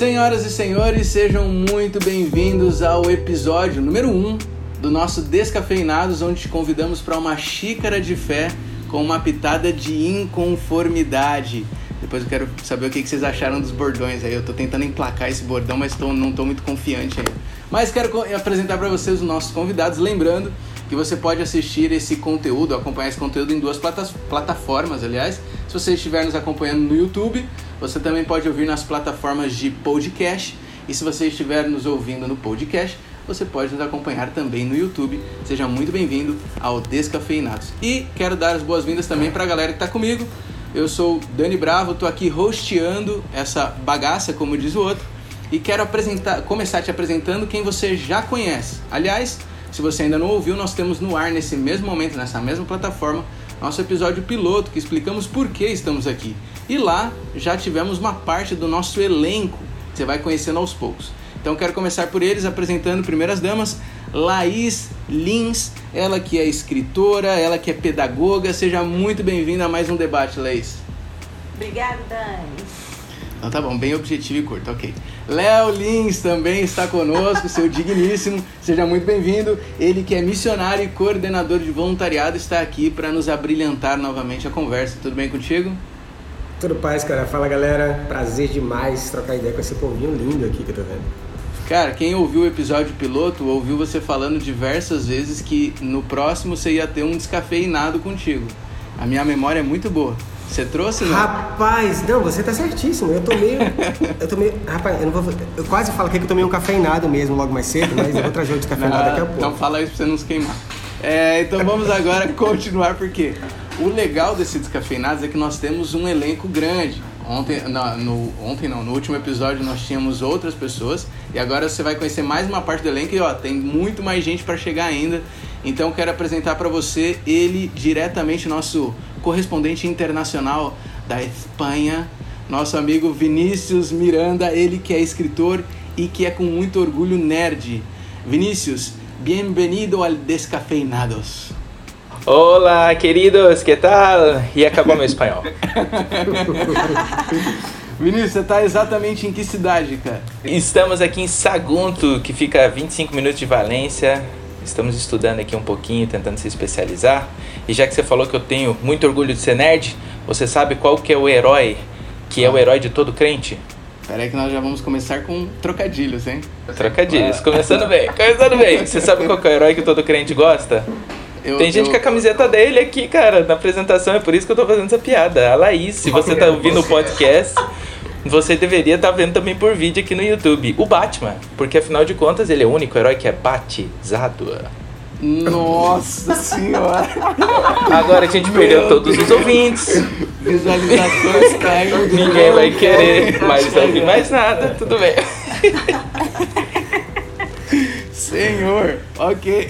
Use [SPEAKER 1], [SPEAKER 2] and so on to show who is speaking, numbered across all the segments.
[SPEAKER 1] Senhoras e senhores, sejam muito bem-vindos ao episódio número 1 um do nosso Descafeinados, onde te convidamos para uma xícara de fé com uma pitada de inconformidade. Depois eu quero saber o que vocês acharam dos bordões aí. Eu tô tentando emplacar esse bordão, mas tô, não tô muito confiante ainda. Mas quero apresentar para vocês os nossos convidados, lembrando que você pode assistir esse conteúdo, acompanhar esse conteúdo em duas plataformas, aliás. Se você estiver nos acompanhando no YouTube, você também pode ouvir nas plataformas de podcast. E se você estiver nos ouvindo no podcast, você pode nos acompanhar também no YouTube. Seja muito bem-vindo ao Descafeinados. E quero dar as boas-vindas também para a galera que está comigo. Eu sou Dani Bravo, estou aqui hosteando essa bagaça, como diz o outro, e quero apresentar, começar te apresentando quem você já conhece. Aliás, se você ainda não ouviu, nós temos no ar nesse mesmo momento, nessa mesma plataforma, nosso episódio piloto que explicamos por que estamos aqui. E lá já tivemos uma parte do nosso elenco que você vai conhecendo aos poucos. Então quero começar por eles apresentando primeiras damas, Laís Lins, ela que é escritora, ela que é pedagoga. Seja muito bem-vinda a mais um debate, Laís.
[SPEAKER 2] Obrigada, Dani.
[SPEAKER 1] Então tá bom, bem objetivo e curto, ok. Léo Lins também está conosco, seu digníssimo. Seja muito bem-vindo. Ele que é missionário e coordenador de voluntariado está aqui para nos abrilhantar novamente a conversa. Tudo bem contigo?
[SPEAKER 3] Tudo paz, cara. Fala, galera. Prazer demais trocar ideia com esse povinho lindo aqui que eu tô vendo.
[SPEAKER 1] Cara, quem ouviu o episódio piloto ouviu você falando diversas vezes que no próximo você ia ter um descafeinado contigo. A minha memória é muito boa. Você trouxe, não?
[SPEAKER 3] Rapaz, não, você tá certíssimo. Eu tomei. eu tomei. Rapaz, eu não vou. Eu quase falo que eu tomei um cafeinado mesmo logo mais cedo, mas eu vou trazer o descafeinado daqui a pouco.
[SPEAKER 1] Então fala isso pra você não se queimar. É, então vamos agora continuar, porque o legal desse descafeinado é que nós temos um elenco grande. Ontem, não, no, ontem não, no último episódio nós tínhamos outras pessoas e agora você vai conhecer mais uma parte do elenco e ó, tem muito mais gente para chegar ainda. Então quero apresentar para você ele diretamente nosso correspondente internacional da Espanha, nosso amigo Vinícius Miranda, ele que é escritor e que é com muito orgulho nerd. Vinícius, bem-vindo ao Descafeinados.
[SPEAKER 4] Olá, queridos, que tal? E acabou meu espanhol.
[SPEAKER 1] Vinícius, você está exatamente em que cidade, cara?
[SPEAKER 4] Estamos aqui em Sagunto, que fica a 25 minutos de Valência. Estamos estudando aqui um pouquinho, tentando se especializar. E já que você falou que eu tenho muito orgulho de ser nerd, você sabe qual que é o herói que é o herói de todo crente?
[SPEAKER 1] Pera aí que nós já vamos começar com trocadilhos, hein?
[SPEAKER 4] Trocadilhos, começando bem, começando bem. Você sabe qual que é o herói que todo crente gosta? Eu, Tem gente eu... com a camiseta dele aqui, cara, na apresentação, é por isso que eu tô fazendo essa piada. A Laís, se você tá ouvindo o podcast, você deveria estar tá vendo também por vídeo aqui no YouTube. O Batman, porque afinal de contas ele é o único herói que é batizado.
[SPEAKER 1] Nossa senhora!
[SPEAKER 4] Agora a gente perdeu todos os ouvintes.
[SPEAKER 1] Visualizações caem.
[SPEAKER 4] Ninguém vai querer mais ouvir mais nada, tudo bem.
[SPEAKER 1] Senhor, ok.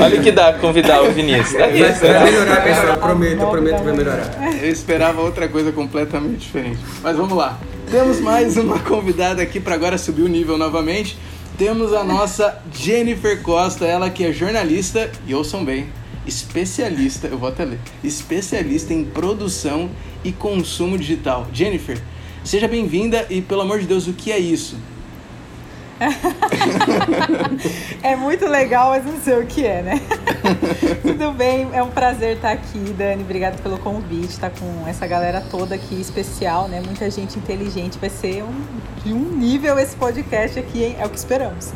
[SPEAKER 4] Olha o que dá convidar o Vinícius. Tá
[SPEAKER 3] vai, vai melhorar, pessoal. Prometo, prometo que vai melhorar.
[SPEAKER 1] Eu esperava outra coisa completamente diferente. Mas vamos lá. Temos mais uma convidada aqui para agora subir o nível novamente temos a nossa Jennifer Costa, ela que é jornalista, e ouçam bem, especialista, eu vou até ler, especialista em produção e consumo digital. Jennifer, seja bem-vinda e, pelo amor de Deus, o que é isso?
[SPEAKER 2] é muito legal, mas não sei o que é, né? Tudo bem, é um prazer estar aqui, Dani. Obrigada pelo convite, estar tá com essa galera toda aqui especial, né? Muita gente inteligente. Vai ser um, de um nível esse podcast aqui, hein? É o que esperamos.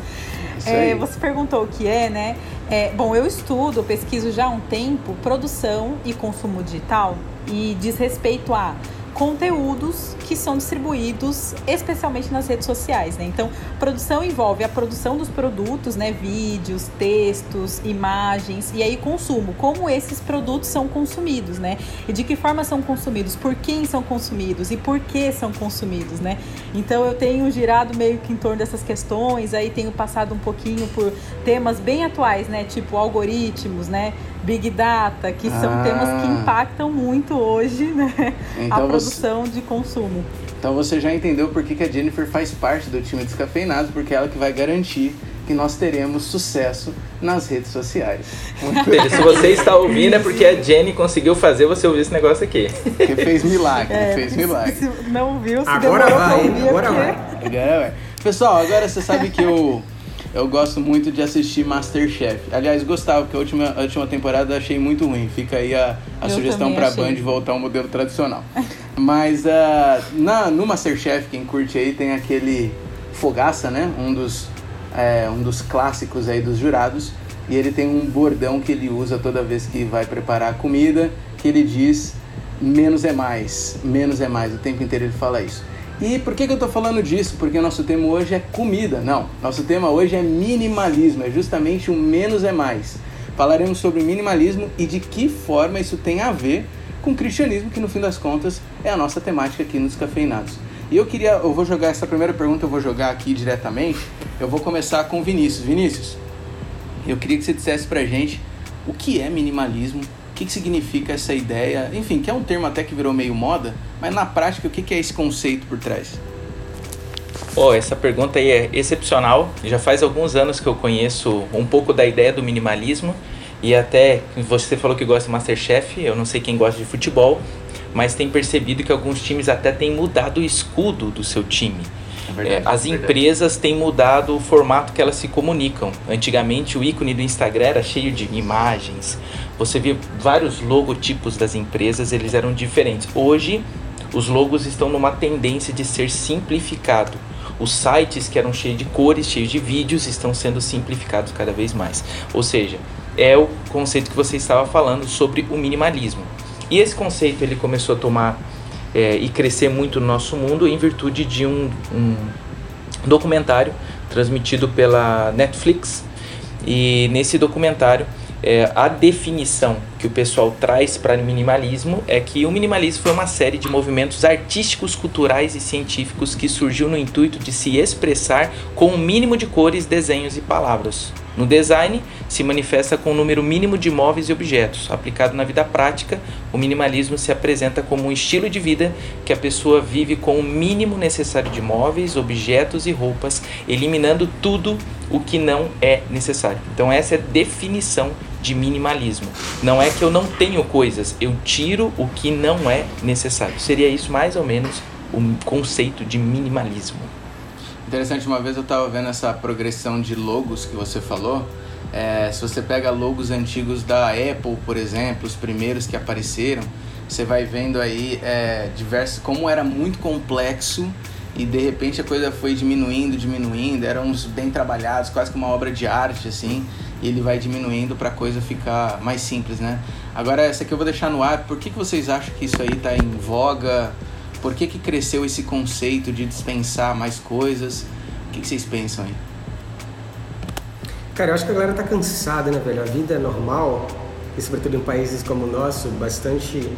[SPEAKER 2] É, você perguntou o que é, né? É, bom, eu estudo, pesquiso já há um tempo produção e consumo digital e diz respeito a conteúdos que são distribuídos especialmente nas redes sociais, né? Então, produção envolve a produção dos produtos, né? Vídeos, textos, imagens e aí consumo. Como esses produtos são consumidos, né? E de que forma são consumidos? Por quem são consumidos e por que são consumidos, né? Então, eu tenho girado meio que em torno dessas questões, aí tenho passado um pouquinho por temas bem atuais, né? Tipo algoritmos, né? Big Data, que são ah. temas que impactam muito hoje né, então a produção você... de consumo.
[SPEAKER 1] Então você já entendeu por que, que a Jennifer faz parte do time Descafeinado, porque é ela que vai garantir que nós teremos sucesso nas redes sociais.
[SPEAKER 4] Se você está ouvindo é porque a Jenny conseguiu fazer você ouvir esse negócio aqui.
[SPEAKER 1] Que fez milagre, é, fez milagre. Se
[SPEAKER 2] não viu, se
[SPEAKER 3] agora vai,
[SPEAKER 2] agora
[SPEAKER 3] vai.
[SPEAKER 1] Agora vai. Pessoal, agora você sabe que eu, eu gosto muito de assistir Masterchef. Aliás, gostava, porque a última, a última temporada eu achei muito ruim. Fica aí a, a sugestão pra achei. Band voltar ao modelo tradicional. Mas uh, na, no Masterchef, quem curte aí, tem aquele Fogaça, né? Um dos, é, um dos clássicos aí dos jurados. E ele tem um bordão que ele usa toda vez que vai preparar a comida, que ele diz menos é mais, menos é mais. O tempo inteiro ele fala isso. E por que, que eu estou falando disso? Porque o nosso tema hoje é comida. Não, nosso tema hoje é minimalismo, é justamente o menos é mais. Falaremos sobre minimalismo e de que forma isso tem a ver com o cristianismo, que no fim das contas é a nossa temática aqui nos Cafeinados. E eu queria, eu vou jogar essa primeira pergunta, eu vou jogar aqui diretamente. Eu vou começar com Vinícius. Vinícius, eu queria que você dissesse pra gente o que é minimalismo, o que, que significa essa ideia, enfim, que é um termo até que virou meio moda, mas na prática o que, que é esse conceito por trás?
[SPEAKER 4] Oh, essa pergunta aí é excepcional. Já faz alguns anos que eu conheço um pouco da ideia do minimalismo e até você falou que gosta de Masterchef, eu não sei quem gosta de futebol, mas tem percebido que alguns times até têm mudado o escudo do seu time. É verdade, é, as é empresas têm mudado o formato que elas se comunicam. Antigamente o ícone do Instagram era cheio de imagens. Você via vários logotipos das empresas, eles eram diferentes. Hoje os logos estão numa tendência de ser simplificado. Os sites que eram cheios de cores, cheios de vídeos, estão sendo simplificados cada vez mais. Ou seja, é o conceito que você estava falando sobre o minimalismo. E esse conceito ele começou a tomar é, e crescer muito no nosso mundo em virtude de um, um documentário transmitido pela Netflix. E nesse documentário, é, a definição que o pessoal traz para minimalismo é que o minimalismo foi uma série de movimentos artísticos, culturais e científicos que surgiu no intuito de se expressar com o um mínimo de cores, desenhos e palavras. No design, se manifesta com um número mínimo de móveis e objetos. Aplicado na vida prática, o minimalismo se apresenta como um estilo de vida que a pessoa vive com o mínimo necessário de móveis, objetos e roupas, eliminando tudo o que não é necessário. Então, essa é a definição de minimalismo. Não é que eu não tenho coisas, eu tiro o que não é necessário. Seria isso mais ou menos o conceito de minimalismo.
[SPEAKER 1] Interessante, uma vez eu estava vendo essa progressão de logos que você falou. É, se você pega logos antigos da Apple, por exemplo, os primeiros que apareceram, você vai vendo aí é, diversos como era muito complexo e de repente a coisa foi diminuindo, diminuindo, eram uns bem trabalhados, quase que uma obra de arte assim, e ele vai diminuindo para a coisa ficar mais simples, né? Agora essa aqui eu vou deixar no ar. Por que, que vocês acham que isso aí está em voga? Por que, que cresceu esse conceito de dispensar mais coisas? O que, que vocês pensam aí?
[SPEAKER 3] Cara, eu acho que a galera tá cansada, né, velho? A vida é normal, e sobretudo em países como o nosso, bastante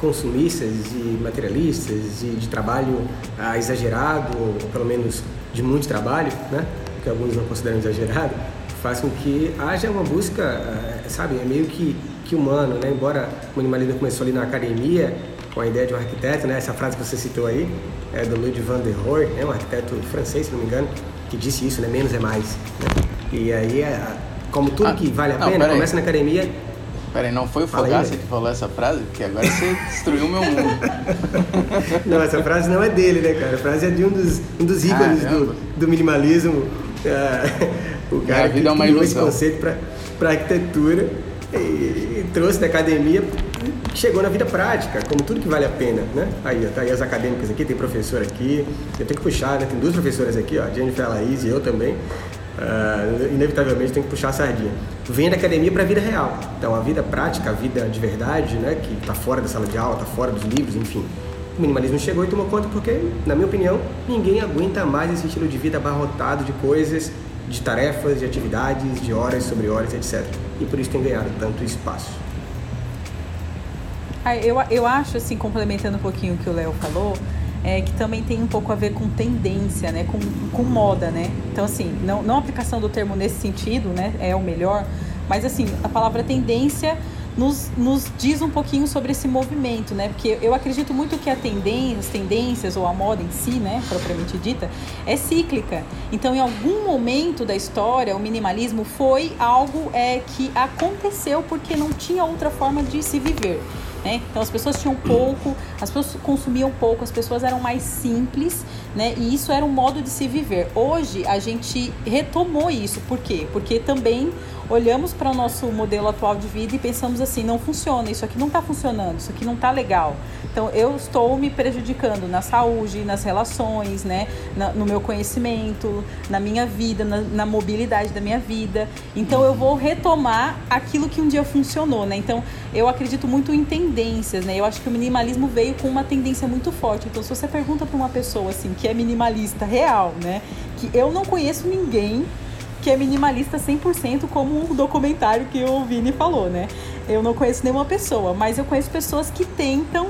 [SPEAKER 3] consumistas e materialistas e de trabalho ah, exagerado, ou pelo menos de muito trabalho, né? Que alguns não consideram exagerado, faz com que haja uma busca, ah, sabe, é meio que, que humano, né? Embora o minimalismo começou ali na academia, com a ideia de um arquiteto, né? Essa frase que você citou aí é do Louis van der Rohe, né? um arquiteto francês, se não me engano, que disse isso, né? Menos é mais. Né? E aí, é, como tudo ah, que vale a não, pena, começa na academia.
[SPEAKER 1] Peraí, não foi o Fogaça que falou essa frase? Porque agora você destruiu meu mundo.
[SPEAKER 3] não, essa frase não é dele, né, cara? A frase é de um dos, um dos ícones do, do minimalismo. Uh, o cara que é criou esse conceito para arquitetura e, e trouxe da academia chegou na vida prática, como tudo que vale a pena, né? Aí, tá aí as acadêmicas aqui, tem professor aqui, eu tenho que puxar, né? Tem duas professoras aqui, ó, a Jennifer Laís e eu também. Uh, inevitavelmente tem que puxar a sardinha. Vem da academia para a vida real. Então, a vida prática, a vida de verdade, né? Que está fora da sala de aula, está fora dos livros, enfim. O minimalismo chegou e tomou conta porque, na minha opinião, ninguém aguenta mais esse estilo de vida abarrotado de coisas, de tarefas, de atividades, de horas sobre horas, etc. E por isso tem ganhado tanto espaço.
[SPEAKER 2] Ah, eu, eu acho, assim, complementando um pouquinho o que o Léo falou, é, que também tem um pouco a ver com tendência, né? Com, com moda, né? Então, assim, não, não a aplicação do termo nesse sentido, né? É o melhor, mas, assim, a palavra tendência nos, nos diz um pouquinho sobre esse movimento, né? Porque eu acredito muito que a tendência, as tendências ou a moda em si, né, propriamente dita, é cíclica. Então, em algum momento da história, o minimalismo foi algo é, que aconteceu porque não tinha outra forma de se viver. Né? Então as pessoas tinham pouco, as pessoas consumiam pouco, as pessoas eram mais simples né? E isso era um modo de se viver. Hoje a gente retomou isso. Por quê? Porque também olhamos para o nosso modelo atual de vida e pensamos assim, não funciona, isso aqui não está funcionando, isso aqui não está legal. Então eu estou me prejudicando na saúde, nas relações, né, na, no meu conhecimento, na minha vida, na, na, mobilidade da minha vida. Então eu vou retomar aquilo que um dia funcionou, né? Então eu acredito muito em tendências, né? Eu acho que o minimalismo veio com uma tendência muito forte. Então se você pergunta para uma pessoa assim que é minimalista real, né, que eu não conheço ninguém que é minimalista 100%, como o documentário que o Vini falou, né? Eu não conheço nenhuma pessoa, mas eu conheço pessoas que tentam,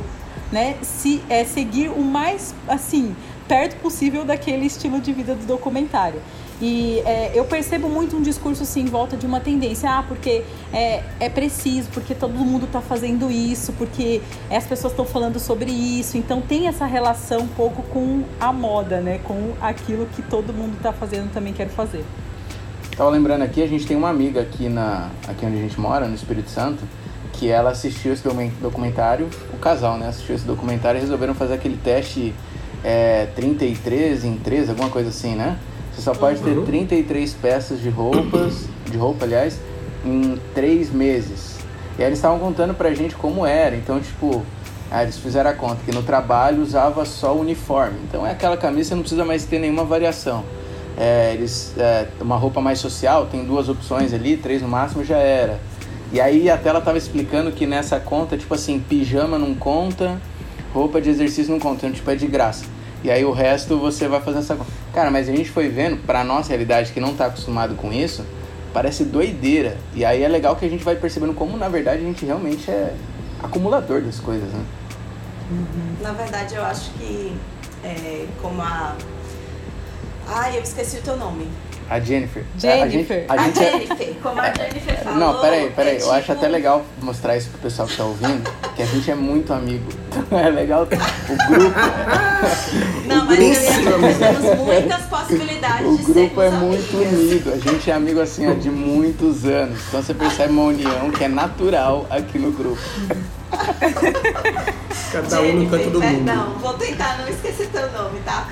[SPEAKER 2] né, se, é, seguir o mais, assim, perto possível daquele estilo de vida do documentário. E é, eu percebo muito um discurso assim em volta de uma tendência, ah, porque é, é preciso, porque todo mundo está fazendo isso, porque as pessoas estão falando sobre isso. Então tem essa relação um pouco com a moda, né? Com aquilo que todo mundo está fazendo também quer fazer.
[SPEAKER 1] Tava lembrando aqui, a gente tem uma amiga aqui, na, aqui onde a gente mora, no Espírito Santo, que ela assistiu esse documentário, o casal, né? Assistiu esse documentário e resolveram fazer aquele teste é, 33 em 3, alguma coisa assim, né? Você só pode ter 33 uhum. peças de roupas, de roupa, aliás, em 3 meses. E aí eles estavam contando pra gente como era. Então, tipo, aí eles fizeram a conta que no trabalho usava só o uniforme. Então é aquela camisa, não precisa mais ter nenhuma variação é, eles é, uma roupa mais social, tem duas opções ali, três no máximo já era. E aí até ela tava explicando que nessa conta, tipo assim, pijama não conta, roupa de exercício não conta, então tipo é de graça. E aí o resto você vai fazer essa conta. Cara, mas a gente foi vendo, pra nossa realidade que não tá acostumado com isso, parece doideira. E aí é legal que a gente vai percebendo como na verdade a gente realmente é acumulador das coisas, né?
[SPEAKER 5] Uhum. Na verdade eu acho que é, como a Ai, eu esqueci o teu nome.
[SPEAKER 1] A Jennifer.
[SPEAKER 2] Jennifer.
[SPEAKER 5] A, gente, a, a Jennifer, é... como a Jennifer falou.
[SPEAKER 1] Não, peraí, peraí. É tipo... Eu acho até tipo legal mostrar isso pro pessoal que tá ouvindo, que a gente é muito amigo. é legal o grupo.
[SPEAKER 5] Não, mas eu nós temos muitas possibilidades
[SPEAKER 1] o
[SPEAKER 5] de
[SPEAKER 1] O grupo é muito unido. A gente é amigo assim ó, de muitos anos. Então você percebe uma união que é natural aqui no grupo.
[SPEAKER 3] Cada um no canto do mundo.
[SPEAKER 5] Não, vou tentar não esquecer teu nome, tá?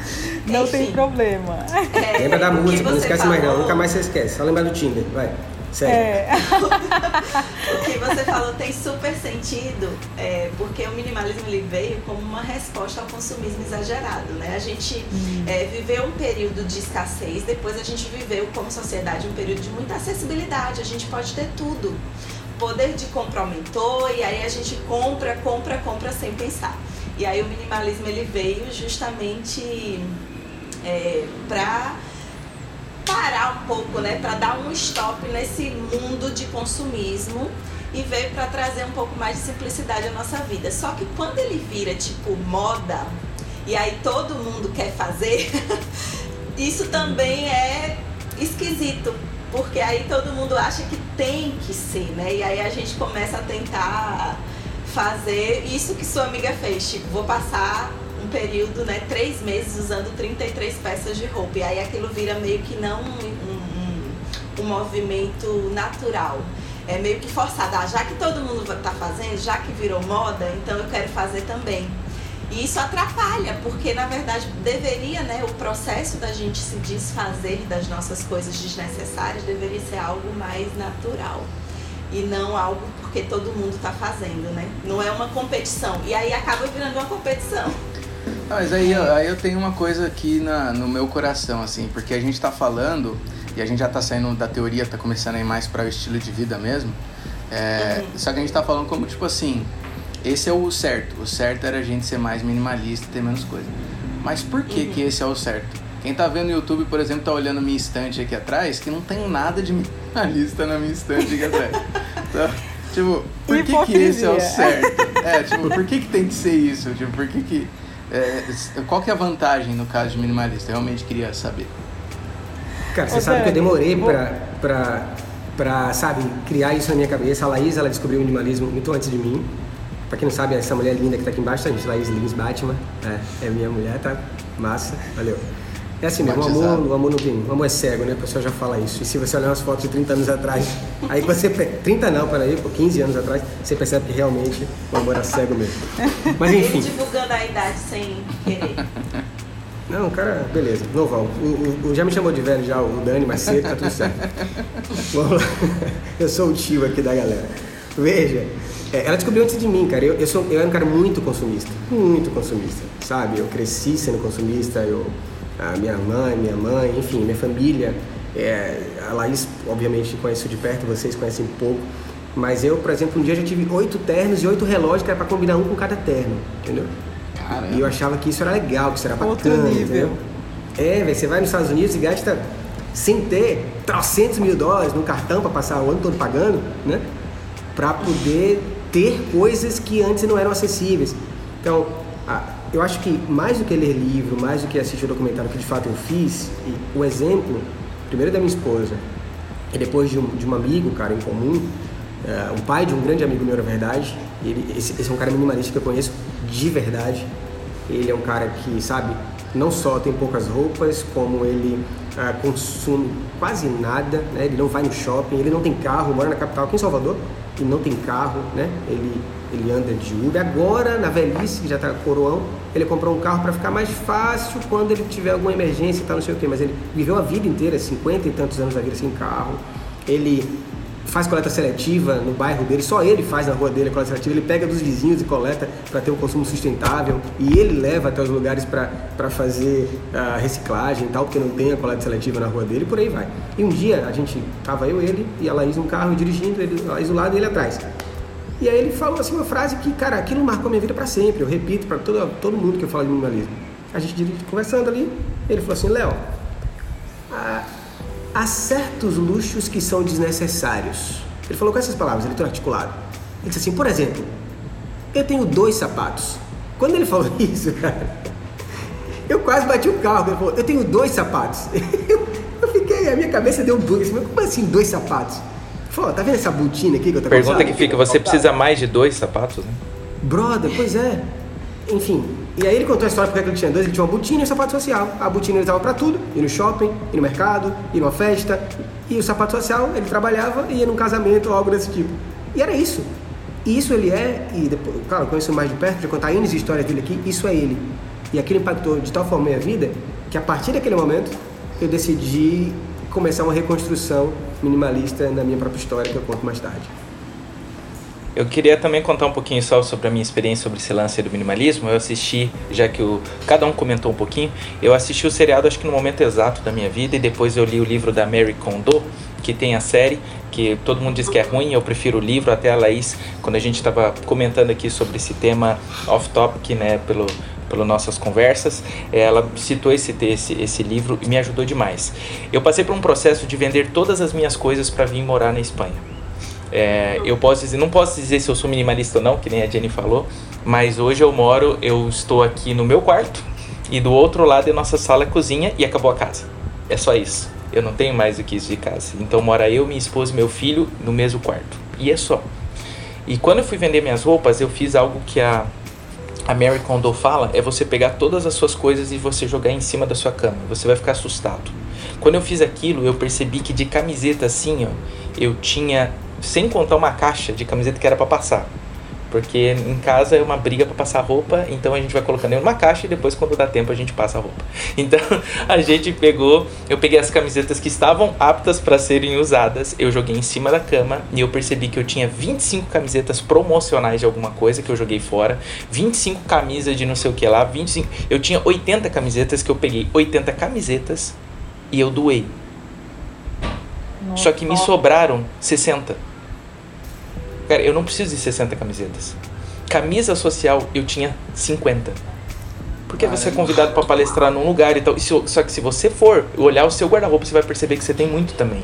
[SPEAKER 2] Não Enfim. tem problema.
[SPEAKER 3] É, Lembra da música, não esquece falou... mais não. Nunca mais você esquece. Só lembrar do Tinder, vai. Sério. É.
[SPEAKER 5] o que você falou tem super sentido, é, porque o minimalismo ele veio como uma resposta ao consumismo exagerado, né? A gente hum. é, viveu um período de escassez, depois a gente viveu como sociedade um período de muita acessibilidade, a gente pode ter tudo poder de compra aumentou e aí a gente compra, compra, compra sem pensar. E aí o minimalismo ele veio justamente é, para parar um pouco, né, para dar um stop nesse mundo de consumismo e veio para trazer um pouco mais de simplicidade à nossa vida. Só que quando ele vira tipo moda e aí todo mundo quer fazer, isso também é esquisito, porque aí todo mundo acha que tem que ser, né? E aí a gente começa a tentar fazer isso que sua amiga fez, tipo, vou passar um período, né, três meses usando 33 peças de roupa. E aí aquilo vira meio que não um, um, um movimento natural. É meio que forçado. Ah, já que todo mundo está fazendo, já que virou moda, então eu quero fazer também. E isso atrapalha, porque na verdade deveria, né, o processo da gente se desfazer das nossas coisas desnecessárias deveria ser algo mais natural e não algo porque todo mundo está fazendo, né? Não é uma competição. E aí acaba virando uma competição.
[SPEAKER 1] Mas aí, aí eu tenho uma coisa aqui na, no meu coração, assim, porque a gente está falando, e a gente já está saindo da teoria, está começando a ir mais para o estilo de vida mesmo. É, uhum. Só que a gente está falando como, tipo assim, esse é o certo. O certo era a gente ser mais minimalista e ter menos coisa. Mas por que uhum. que esse é o certo? Quem tá vendo no YouTube, por exemplo, tá olhando minha estante aqui atrás, que não tem nada de minimalista na minha estante aqui atrás. Então, tipo, por que que esse é o certo? É, tipo, por que que tem que ser isso? Tipo, por que que... É, qual que é a vantagem no caso de minimalista? Eu realmente queria saber.
[SPEAKER 3] Cara, você Ô, sabe que eu demorei pra, pra, pra, sabe, criar isso na minha cabeça. A Laís, ela descobriu o minimalismo muito antes de mim. Pra quem não sabe, essa mulher linda que tá aqui embaixo, tá, gente? Laís Lins Batman. É, é minha mulher, tá? Massa, valeu. É assim mesmo, o amor, o amor não tem. O amor é cego, né? O pessoal já fala isso. E se você olhar umas fotos de 30 anos atrás, aí você. 30 não, peraí, por 15 anos atrás, você percebe que realmente o amor é cego mesmo. Mas enfim.
[SPEAKER 5] Ele divulgando a idade sem querer.
[SPEAKER 3] Não, cara, beleza, novão. O, o, o, já me chamou de velho já, o Dani, mas cedo tá tudo certo. Vamos lá. Eu sou o tio aqui da galera. Veja, é, ela descobriu antes de mim, cara. Eu, eu, sou, eu era um cara muito consumista. Muito consumista, sabe? Eu cresci sendo consumista, eu, a minha mãe, minha mãe, enfim, minha família. É, a Laís, obviamente, conheço de perto, vocês conhecem pouco. Mas eu, por exemplo, um dia já tive oito ternos e oito relógios que era pra combinar um com cada terno, entendeu? Caramba. E eu achava que isso era legal, que isso era bacana. Outro nível. Entendeu? É, velho, você vai nos Estados Unidos e gasta sem ter trocentos mil dólares no cartão para passar o ano todo pagando, né? Para poder ter coisas que antes não eram acessíveis. Então, eu acho que mais do que ler livro, mais do que assistir o documentário que de fato eu fiz, o exemplo, primeiro da minha esposa, e depois de um, de um amigo, cara, em comum, uh, um pai de um grande amigo meu, na verdade, ele, esse, esse é um cara minimalista que eu conheço de verdade. Ele é um cara que, sabe, não só tem poucas roupas, como ele uh, consome quase nada, né? Ele não vai no shopping, ele não tem carro, mora na capital, aqui em Salvador, e não tem carro, né? Ele, ele anda de Uber. Agora, na velhice, que já está coroão, ele comprou um carro para ficar mais fácil quando ele tiver alguma emergência e tal, não sei o quê. Mas ele viveu a vida inteira, 50 e tantos anos da vida sem carro. Ele faz coleta seletiva no bairro dele, só ele faz na rua dele a coleta seletiva, ele pega dos vizinhos e coleta para ter um consumo sustentável e ele leva até os lugares para fazer a uh, reciclagem e tal, porque não tem a coleta seletiva na rua dele, por aí vai. E um dia a gente tava eu, ele e a Laís no carro dirigindo, ele, a Laís do lado e ele atrás. E aí ele falou assim uma frase que, cara, aquilo marcou minha vida para sempre. Eu repito para todo, todo mundo que eu falo de minimalismo. A gente conversando ali, ele falou assim, Léo, há certos luxos que são desnecessários. Ele falou com essas palavras, ele está articulado. Ele disse assim, por exemplo, eu tenho dois sapatos. Quando ele falou isso, cara, eu quase bati o carro. Ele falou, eu tenho dois sapatos. Eu, fiquei, a minha cabeça deu um bug. Mas como assim dois sapatos? Ele falou, tá vendo essa botina aqui que eu tô
[SPEAKER 4] Pergunta que fica, você precisa mais de dois sapatos, né?
[SPEAKER 3] Brother, pois é. Enfim, e aí ele contou a história porque ele tinha dois, ele tinha uma botina e um sapato social. A botina ele usava para tudo, ir no shopping, ir no mercado, ir numa festa. E o sapato social, ele trabalhava e ia num casamento ou algo desse tipo. E era isso. E isso ele é, e depois, claro, conheço mais de perto, já contar N histórias dele aqui, isso é ele. E aquilo impactou de tal forma a minha vida, que a partir daquele momento, eu decidi começar uma reconstrução minimalista na minha própria história, que eu conto mais tarde.
[SPEAKER 4] Eu queria também contar um pouquinho só sobre a minha experiência sobre esse lance do minimalismo. Eu assisti, já que o, cada um comentou um pouquinho, eu assisti o seriado acho que no momento exato da minha vida e depois eu li o livro da Mary Kondo, que tem a série, que todo mundo diz que é ruim, eu prefiro o livro, até a Laís, quando a gente estava comentando aqui sobre esse tema off-topic, né, pelo, pelas nossas conversas, ela citou esse, esse, esse livro e me ajudou demais. Eu passei por um processo de vender todas as minhas coisas para vir morar na Espanha. É, eu posso dizer, não posso dizer se eu sou minimalista ou não, que nem a Jenny falou, mas hoje eu moro, eu estou aqui no meu quarto e do outro lado é nossa sala cozinha e acabou a casa. É só isso. Eu não tenho mais do que isso de casa. Então mora eu, minha esposa e meu filho no mesmo quarto. E é só. E quando eu fui vender minhas roupas, eu fiz algo que a a Mary Kondo fala é você pegar todas as suas coisas e você jogar em cima da sua cama. Você vai ficar assustado. Quando eu fiz aquilo, eu percebi que de camiseta assim, ó, eu tinha sem contar uma caixa de camiseta que era para passar. Porque em casa é uma briga para passar roupa, então a gente vai colocando em uma caixa e depois, quando dá tempo, a gente passa a roupa. Então a gente pegou, eu peguei as camisetas que estavam aptas para serem usadas, eu joguei em cima da cama e eu percebi que eu tinha 25 camisetas promocionais de alguma coisa que eu joguei fora, 25 camisas de não sei o que lá, 25. Eu tinha 80 camisetas que eu peguei 80 camisetas e eu doei. Nossa. Só que me sobraram 60. Cara, eu não preciso de 60 camisetas. Camisa social eu tinha 50. Porque Caramba. você é convidado para palestrar num lugar e tal. E se, só que se você for olhar o seu guarda-roupa, você vai perceber que você tem muito também.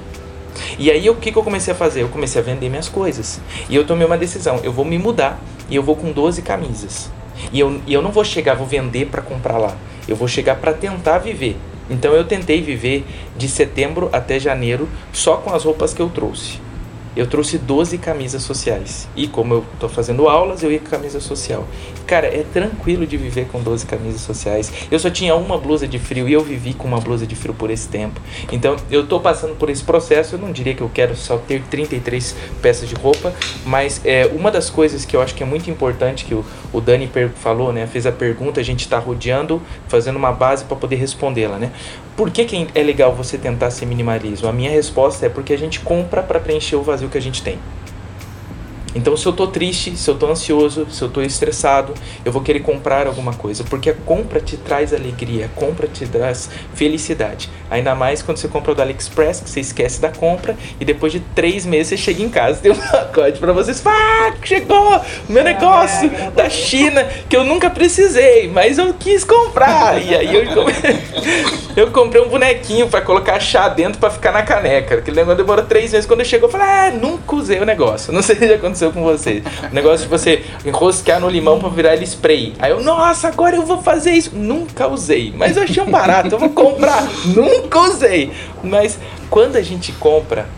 [SPEAKER 4] E aí o que, que eu comecei a fazer? Eu comecei a vender minhas coisas. E eu tomei uma decisão. Eu vou me mudar e eu vou com 12 camisas. E eu, e eu não vou chegar, vou vender para comprar lá. Eu vou chegar para tentar viver. Então eu tentei viver de setembro até janeiro só com as roupas que eu trouxe. Eu trouxe 12 camisas sociais. E como eu tô fazendo aulas, eu ia com camisa social. Cara, é tranquilo de viver com 12 camisas sociais. Eu só tinha uma blusa de frio e eu vivi com uma blusa de frio por esse tempo. Então, eu tô passando por esse processo. Eu não diria que eu quero só ter 33 peças de roupa, mas é uma das coisas que eu acho que é muito importante que o, o Dani falou, né? Fez a pergunta, a gente tá rodeando, fazendo uma base para poder respondê-la, né? Por que, que é legal você tentar ser minimalismo? A minha resposta é porque a gente compra para preencher o vazio que a gente tem. Então, se eu tô triste, se eu tô ansioso, se eu tô estressado, eu vou querer comprar alguma coisa, porque a compra te traz alegria, a compra te traz felicidade. Ainda mais quando você compra do AliExpress, que você esquece da compra e depois de três meses você chega em casa tem um pacote para vocês. Ah, chegou o meu negócio da China que eu nunca precisei, mas eu quis comprar. E aí eu, eu comprei um bonequinho para colocar chá dentro para ficar na caneca. Aquele negócio demorou três meses. Quando chegou, eu falei, ah, nunca usei o negócio. Não sei se já aconteceu aconteceu com vocês. O negócio de você enroscar no limão para virar ele spray. Aí eu, nossa, agora eu vou fazer isso. Nunca usei, mas eu achei um barato, eu vou comprar. Nunca usei. Mas quando a gente compra,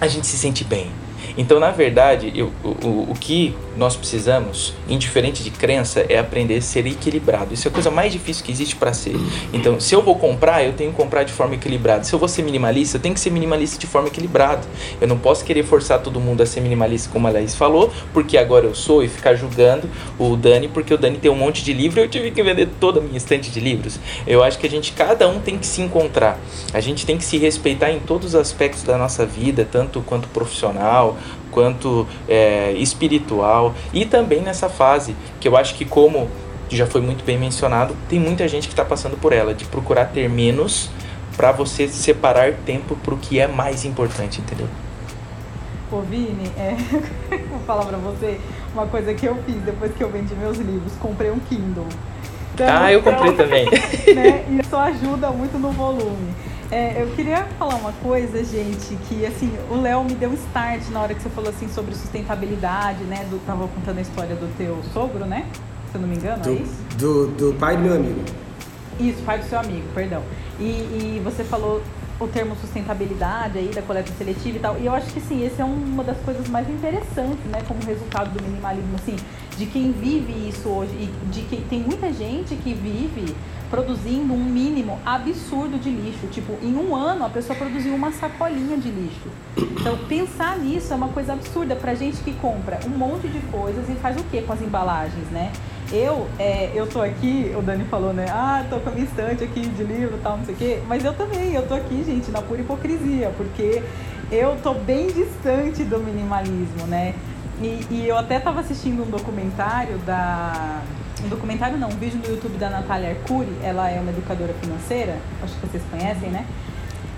[SPEAKER 4] a gente se sente bem. Então, na verdade, eu, o, o, que nós precisamos, indiferente de crença, é aprender a ser equilibrado. Isso é a coisa mais difícil que existe para ser. Então, se eu vou comprar, eu tenho que comprar de forma equilibrada. Se eu vou ser minimalista, eu tenho que ser minimalista de forma equilibrada. Eu não posso querer forçar todo mundo a ser minimalista, como a Laís falou, porque agora eu sou e ficar julgando o Dani, porque o Dani tem um monte de livro e eu tive que vender toda a minha estante de livros. Eu acho que a gente, cada um tem que se encontrar. A gente tem que se respeitar em todos os aspectos da nossa vida, tanto quanto profissional, quanto é, espiritual. E também nessa fase que eu acho que como já foi muito bem mencionado tem muita gente que está passando por ela de procurar ter menos para você separar tempo para o que é mais importante entendeu?
[SPEAKER 2] Ô Vini, é, vou falar para você uma coisa que eu fiz depois que eu vendi meus livros. Comprei um Kindle.
[SPEAKER 4] Então, ah eu comprei então, também.
[SPEAKER 2] né, isso ajuda muito no volume é, eu queria falar uma coisa, gente, que assim, o Léo me deu um start na hora que você falou assim sobre sustentabilidade, né? Do, tava contando a história do teu sogro, né? Se eu não me engano,
[SPEAKER 3] do,
[SPEAKER 2] é isso?
[SPEAKER 3] Do, do pai do meu amigo.
[SPEAKER 2] Isso, pai do seu amigo, perdão. E, e você falou o termo sustentabilidade aí da coleta seletiva e tal. E eu acho que sim, esse é uma das coisas mais interessantes, né, como resultado do minimalismo, assim, de quem vive isso hoje e de que tem muita gente que vive produzindo um mínimo absurdo de lixo. Tipo, em um ano a pessoa produziu uma sacolinha de lixo. Então, pensar nisso é uma coisa absurda pra gente que compra um monte de coisas e faz o que com as embalagens, né? Eu, é, eu tô aqui, o Dani falou, né? Ah, tô com a minha estante aqui de livro e tal, não sei o quê. Mas eu também, eu tô aqui, gente, na pura hipocrisia, porque eu tô bem distante do minimalismo, né? E, e eu até tava assistindo um documentário da um documentário não, um vídeo no YouTube da Natália Arcuri, ela é uma educadora financeira, acho que vocês conhecem, né?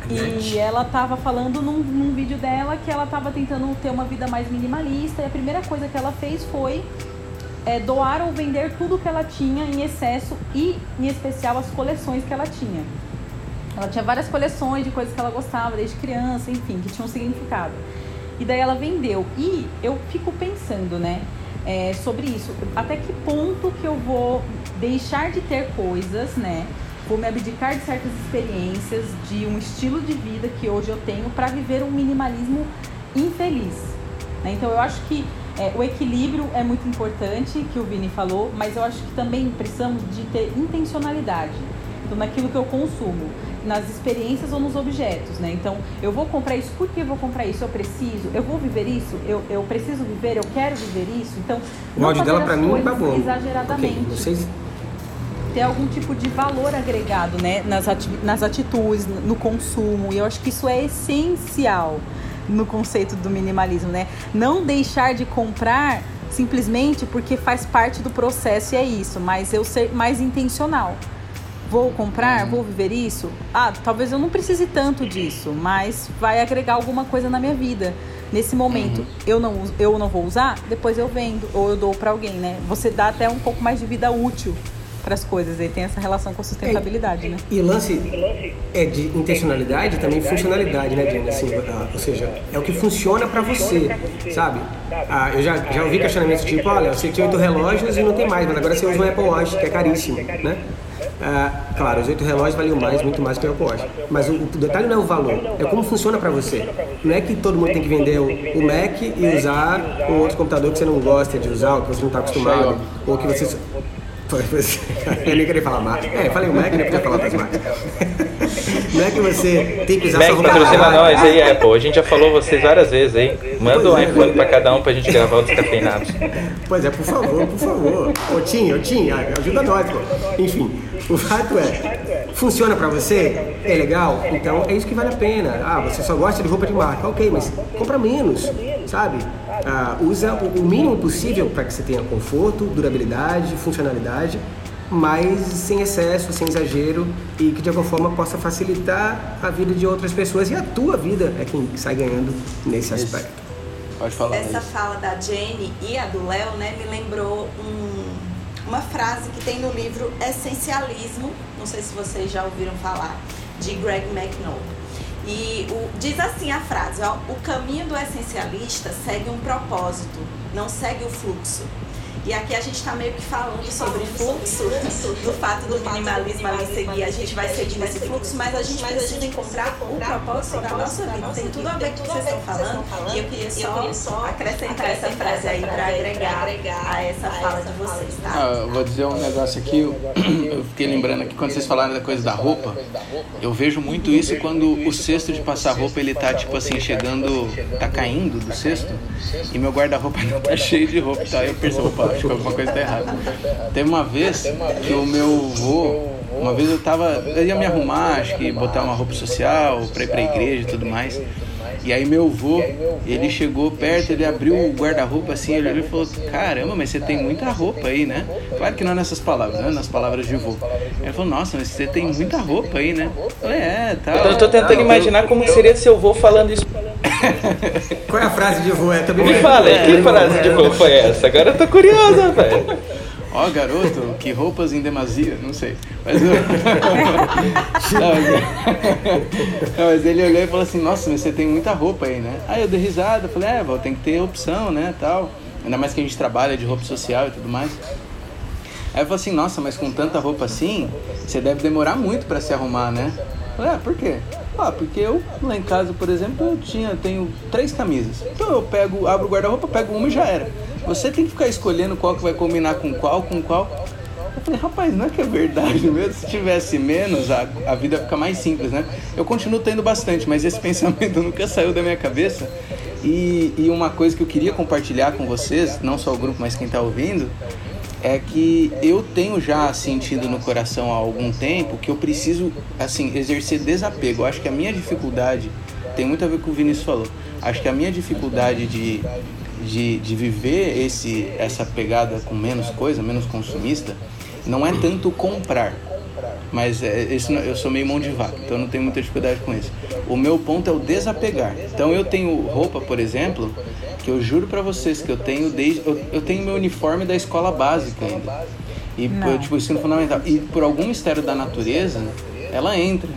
[SPEAKER 2] E ela estava falando num, num, vídeo dela que ela estava tentando ter uma vida mais minimalista e a primeira coisa que ela fez foi é, doar ou vender tudo que ela tinha em excesso e, em especial, as coleções que ela tinha. Ela tinha várias coleções de coisas que ela gostava desde criança, enfim, que tinham significado. E daí ela vendeu. E eu fico pensando, né? é, sobre isso. Até que ponto que eu vou deixar de ter coisas, né? Vou me abdicar de certas experiências, de um estilo de vida que hoje eu tenho para viver um minimalismo infeliz. Né? Então eu acho que é, o equilíbrio é muito importante, que o Vini falou, mas eu acho que também precisamos de ter intencionalidade então, naquilo que eu consumo nas experiências ou nos objetos, né? Então, eu vou comprar isso, por que eu vou comprar isso? Eu preciso, eu vou viver isso, eu, eu preciso viver, eu quero viver isso. Então,
[SPEAKER 3] o áudio dela para mim tá bom.
[SPEAKER 2] Exageradamente. Okay. Vocês... Ter algum tipo de valor agregado, né? Nas, ati nas atitudes, no consumo. E eu acho que isso é essencial no conceito do minimalismo, né? Não deixar de comprar simplesmente porque faz parte do processo e é isso, mas eu ser mais intencional. Vou comprar? Uhum. Vou viver isso? Ah, talvez eu não precise tanto disso, mas vai agregar alguma coisa na minha vida. Nesse momento, uhum. eu, não, eu não vou usar, depois eu vendo ou eu dou para alguém, né? Você dá até um pouco mais de vida útil para as coisas. E tem essa relação com a sustentabilidade,
[SPEAKER 3] é,
[SPEAKER 2] né?
[SPEAKER 3] E o lance é de intencionalidade também funcionalidade, né, Diana? Assim, ah, ou seja, é o que funciona para você, sabe? Ah, eu já, já ouvi questionamentos tipo, olha, você tinha oito relógios e não tem mais, mas agora você usa um Apple Watch, que é caríssimo, né? Ah, claro, os oito relógios valiam mais, muito mais que o Apple Watch. Mas o, o, detalhe não é o valor, é como funciona para você. Não é que todo mundo tem que vender o, o, Mac e usar um outro computador que você não gosta de usar, ou que você não está acostumado, ou que você eu nem queria falar marca. É, eu falei o Mac, nem podia falar das marcas. Não é que você tem que usar
[SPEAKER 4] Mac patrocina nós aí, Apple. A gente já falou vocês várias vezes aí. Manda um é, iPhone pra cada um pra gente gravar os cafeinados.
[SPEAKER 3] Pois é, por favor, por favor. Ô Tim, ô Tim, ajuda nós, pô. Enfim, o fato é, funciona pra você? É legal? Então é isso que vale a pena. Ah, você só gosta de roupa de marca. Ok, mas compra menos, sabe? Ah, usa o mínimo possível para que você tenha conforto, durabilidade, funcionalidade mas sem excesso, sem exagero e que de alguma forma possa facilitar a vida de outras pessoas e a tua vida é quem sai ganhando nesse isso. aspecto.
[SPEAKER 1] Pode falar.
[SPEAKER 5] Essa isso. fala da Jenny e a do Léo, né, me lembrou um, uma frase que tem no livro Essencialismo, não sei se vocês já ouviram falar, de Greg McNall. E o, diz assim a frase: ó, o caminho do essencialista segue um propósito, não segue o fluxo. E aqui a gente está meio que falando sobre fluxo, do fato do minimalismo ali seguir, a gente vai seguir nesse fluxo, mas a gente precisa encontrar o propósito da nossa vida. Tem tudo a ver com o que vocês estão falando, e eu queria só acrescentar essa frase aí para agregar a essa fala de vocês, tá?
[SPEAKER 1] Ah, eu vou dizer um negócio aqui, eu fiquei lembrando aqui, quando vocês falaram da coisa da roupa, eu vejo muito isso quando o cesto de passar roupa, ele tá tipo assim, chegando, tá caindo do cesto, e meu guarda-roupa tá cheio de roupa, tá? Eu percebo, opa, acho que alguma coisa tá errada. Teve uma vez que o meu vô, uma vez eu tava, eu ia me arrumar, acho que botar uma roupa social pra ir pra igreja e tudo mais. E aí meu avô, ele chegou perto, ele abriu o guarda-roupa assim, ele olhou e falou, caramba, mas você tem muita roupa aí, né? Claro que não nessas palavras, né? Nas palavras de vô. Ele falou, nossa, mas você tem muita roupa aí, né? Eu falei, é, tá.
[SPEAKER 4] Eu tô tentando imaginar como seria seu vô falando isso.
[SPEAKER 3] Qual é a frase de? É,
[SPEAKER 4] também Me fala, é, que frase de vô foi essa? Agora eu tô curiosa, velho.
[SPEAKER 1] Ó, oh, garoto, que roupas em demasia, não sei. Mas, eu... não, mas ele olhou e falou assim: Nossa, mas você tem muita roupa aí, né? Aí eu dei risada, falei: É, vou tem que ter opção, né? Tal. Ainda mais que a gente trabalha de roupa social e tudo mais. Aí eu falei assim: Nossa, mas com tanta roupa assim, você deve demorar muito para se arrumar, né? Eu falei: É, por quê? Ah, porque eu lá em casa, por exemplo, eu tinha, tenho três camisas. Então eu pego, abro o guarda-roupa, pego uma e já era. Você tem que ficar escolhendo qual que vai combinar com qual, com qual. Eu falei, rapaz, não é que é verdade mesmo? Se tivesse menos, a, a vida fica mais simples, né? Eu continuo tendo bastante, mas esse pensamento nunca saiu da minha cabeça. E, e uma coisa que eu queria compartilhar com vocês, não só o grupo, mas quem está ouvindo, é que eu tenho já sentido no coração há algum tempo que eu preciso, assim, exercer desapego. Eu acho que a minha dificuldade tem muito a ver com o que o Vinícius falou. Acho que a minha dificuldade de de, de viver esse, essa pegada com menos coisa, menos consumista, não é tanto comprar. Mas é, esse, eu sou meio mão de vaca, então não tenho muita dificuldade com isso. O meu ponto é o desapegar. Então eu tenho roupa, por exemplo, que eu juro para vocês que eu tenho desde. Eu, eu tenho meu uniforme da escola básica ainda. E por, tipo, ensino fundamental. E por algum mistério da natureza, ela entra.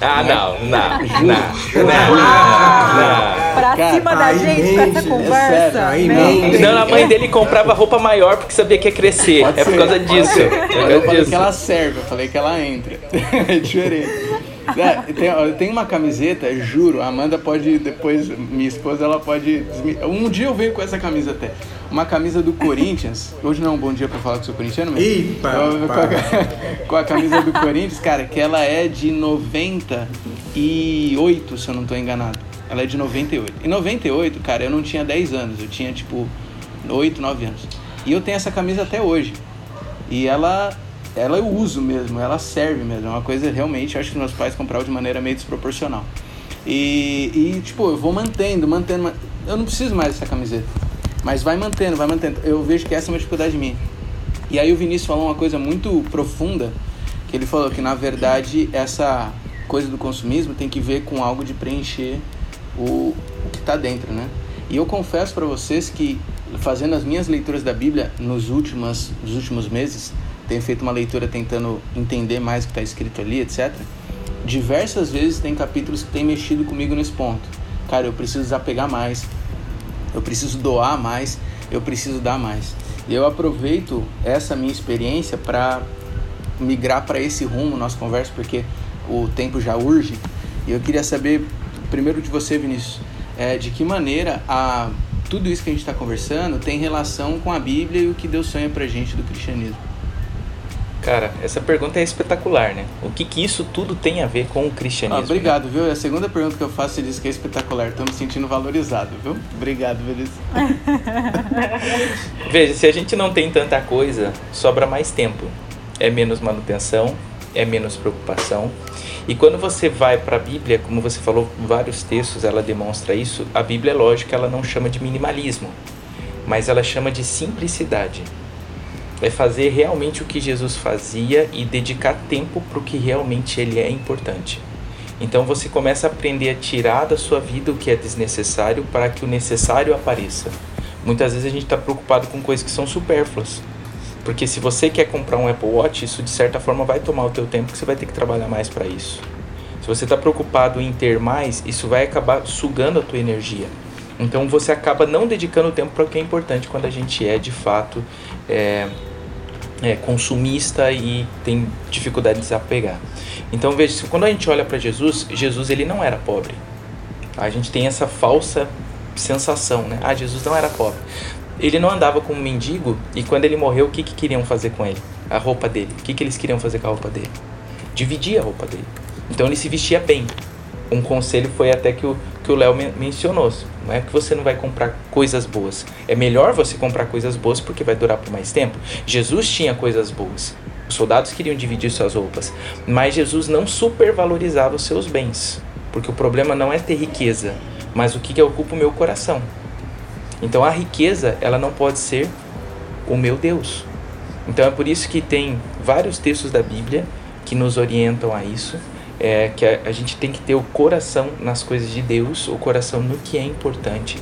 [SPEAKER 4] Ah, não, não, não, não,
[SPEAKER 2] não. Pra Cara, cima da gente com essa conversa. É
[SPEAKER 4] não, a mãe dele comprava roupa maior porque sabia que ia crescer. Pode é por causa disso.
[SPEAKER 1] Eu falei que ela serve, eu falei que ela entra. É diferente. É, tem, tem uma camiseta, juro, a Amanda pode depois, minha esposa, ela pode. Um dia eu venho com essa camisa até. Uma camisa do Corinthians. Hoje não é um bom dia pra falar que sou corintiano, mas.
[SPEAKER 3] Ipa,
[SPEAKER 1] com, a, com a camisa do Corinthians, cara, que ela é de 98, se eu não tô enganado. Ela é de 98. Em 98, cara, eu não tinha 10 anos, eu tinha tipo 8, 9 anos. E eu tenho essa camisa até hoje. E ela ela eu uso mesmo, ela serve mesmo. É uma coisa realmente, acho que meus pais compravam de maneira meio desproporcional. E, e tipo, eu vou mantendo, mantendo. Eu não preciso mais dessa camiseta. Mas vai mantendo, vai mantendo. Eu vejo que essa é uma dificuldade minha. E aí o Vinícius falou uma coisa muito profunda, que ele falou que na verdade essa coisa do consumismo tem que ver com algo de preencher o, o que está dentro, né? E eu confesso para vocês que fazendo as minhas leituras da Bíblia nos últimos, nos últimos meses, tenho feito uma leitura tentando entender mais o que está escrito ali, etc. Diversas vezes tem capítulos que têm mexido comigo nesse ponto. Cara, eu preciso desapegar mais, eu preciso doar mais, eu preciso dar mais. E eu aproveito essa minha experiência para migrar para esse rumo nossa conversa, porque o tempo já urge. E eu queria saber, primeiro de você, Vinícius, é, de que maneira a, tudo isso que a gente está conversando tem relação com a Bíblia e o que Deus sonha para gente do cristianismo.
[SPEAKER 4] Cara, essa pergunta é espetacular, né? O que, que isso tudo tem a ver com o cristianismo? Ah,
[SPEAKER 1] obrigado,
[SPEAKER 4] né?
[SPEAKER 1] viu? É a segunda pergunta que eu faço, você disse que é espetacular. Estou me sentindo valorizado, viu? Obrigado, Vinícius.
[SPEAKER 4] Veja, se a gente não tem tanta coisa, sobra mais tempo. É menos manutenção, é menos preocupação. E quando você vai para a Bíblia, como você falou, vários textos ela demonstra isso. A Bíblia, é lógico, ela não chama de minimalismo, mas ela chama de simplicidade. É fazer realmente o que Jesus fazia e dedicar tempo para o que realmente ele é importante. Então você começa a aprender a tirar da sua vida o que é desnecessário para que o necessário apareça. Muitas vezes a gente está preocupado com coisas que são supérfluas. Porque se você quer comprar um Apple Watch, isso de certa forma vai tomar o teu tempo, que você vai ter que trabalhar mais para isso. Se você está preocupado em ter mais, isso vai acabar sugando a tua energia. Então você acaba não dedicando tempo para o que é importante quando a gente é de fato é, é, consumista e tem dificuldade de se apegar. Então veja, quando a gente olha para Jesus, Jesus ele não era pobre. A gente tem essa falsa sensação, né? Ah, Jesus não era pobre ele não andava como mendigo e quando ele morreu, o que, que queriam fazer com ele? A roupa dele. O que, que eles queriam fazer com a roupa dele? Dividir a roupa dele. Então ele se vestia bem. Um conselho foi até que o que o Léo mencionou. Não é que você não vai comprar coisas boas. É melhor você comprar coisas boas porque vai durar por mais tempo. Jesus tinha coisas boas. Os soldados queriam dividir suas roupas, mas Jesus não supervalorizava os seus bens, porque o problema não é ter riqueza, mas o que, que ocupa o meu coração. Então a riqueza, ela não pode ser o meu Deus. Então é por isso que tem vários textos da Bíblia que nos orientam a isso, é que a, a gente tem que ter o coração nas coisas de Deus, o coração no que é importante,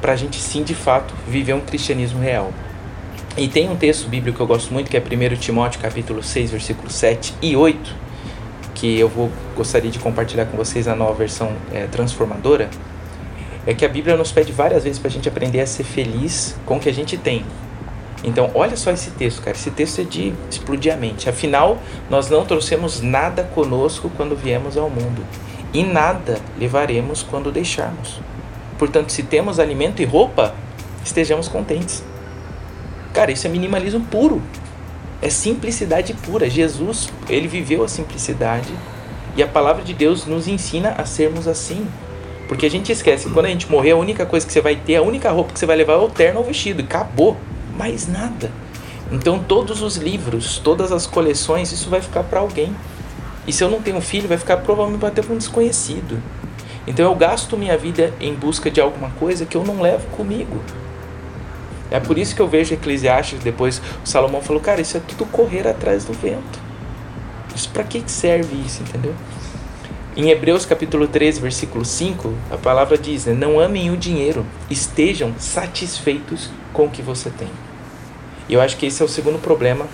[SPEAKER 4] para a gente sim de fato viver um cristianismo real. E tem um texto bíblico que eu gosto muito, que é 1 Timóteo capítulo 6, versículos 7 e 8, que eu vou gostaria de compartilhar com vocês a nova versão é, transformadora, é que a Bíblia nos pede várias vezes para a gente aprender a ser feliz com o que a gente tem. Então, olha só esse texto, cara. Esse texto é de explodir a mente. Afinal, nós não trouxemos nada conosco quando viemos ao mundo, e nada levaremos quando deixarmos. Portanto, se temos alimento e roupa, estejamos contentes. Cara, isso é minimalismo puro. É simplicidade pura. Jesus, ele viveu a simplicidade e a palavra de Deus nos ensina a sermos assim. Porque a gente esquece, quando a gente morrer, a única coisa que você vai ter, a única roupa que você vai levar é o terno ou o vestido. Acabou. Mais nada. Então todos os livros, todas as coleções, isso vai ficar para alguém. E se eu não tenho filho, vai ficar provavelmente até para um desconhecido. Então eu gasto minha vida em busca de alguma coisa que eu não levo comigo. É por isso que eu vejo Eclesiastes, depois o Salomão falou, cara, isso é tudo correr atrás do vento. Isso para que serve isso, entendeu? Em Hebreus capítulo 13, versículo 5, a palavra diz: né, Não amem o dinheiro, estejam satisfeitos com o que você tem. E eu acho que esse é o segundo problema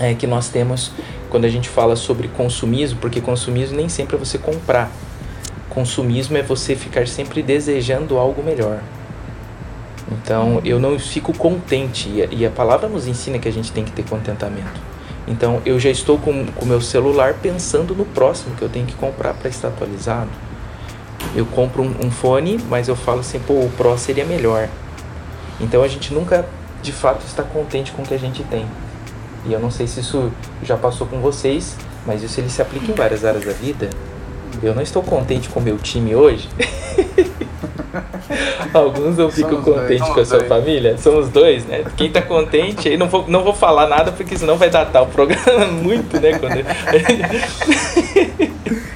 [SPEAKER 4] é, que nós temos quando a gente fala sobre consumismo, porque consumismo nem sempre é você comprar. Consumismo é você ficar sempre desejando algo melhor. Então eu não fico contente, e a palavra nos ensina que a gente tem que ter contentamento. Então eu já estou com o meu celular pensando no próximo que eu tenho que comprar para estar atualizado. Eu compro um, um, fone, mas eu falo assim, pô, o Pro seria melhor. Então a gente nunca de fato está contente com o que a gente tem. E eu não sei se isso já passou com vocês, mas isso ele se aplica em várias áreas da vida. Eu não estou contente com o meu time hoje. Alguns eu fico contente com a sua dois. família. Somos dois, né? Quem tá contente, aí não vou, não vou falar nada porque senão vai datar o programa muito, né? Quando...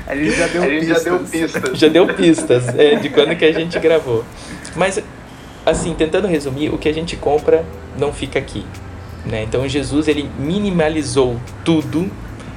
[SPEAKER 1] a gente já deu, pistas. já deu pistas.
[SPEAKER 4] Já deu pistas é, de quando que a gente gravou. Mas, assim, tentando resumir, o que a gente compra não fica aqui. Né? Então Jesus ele minimalizou tudo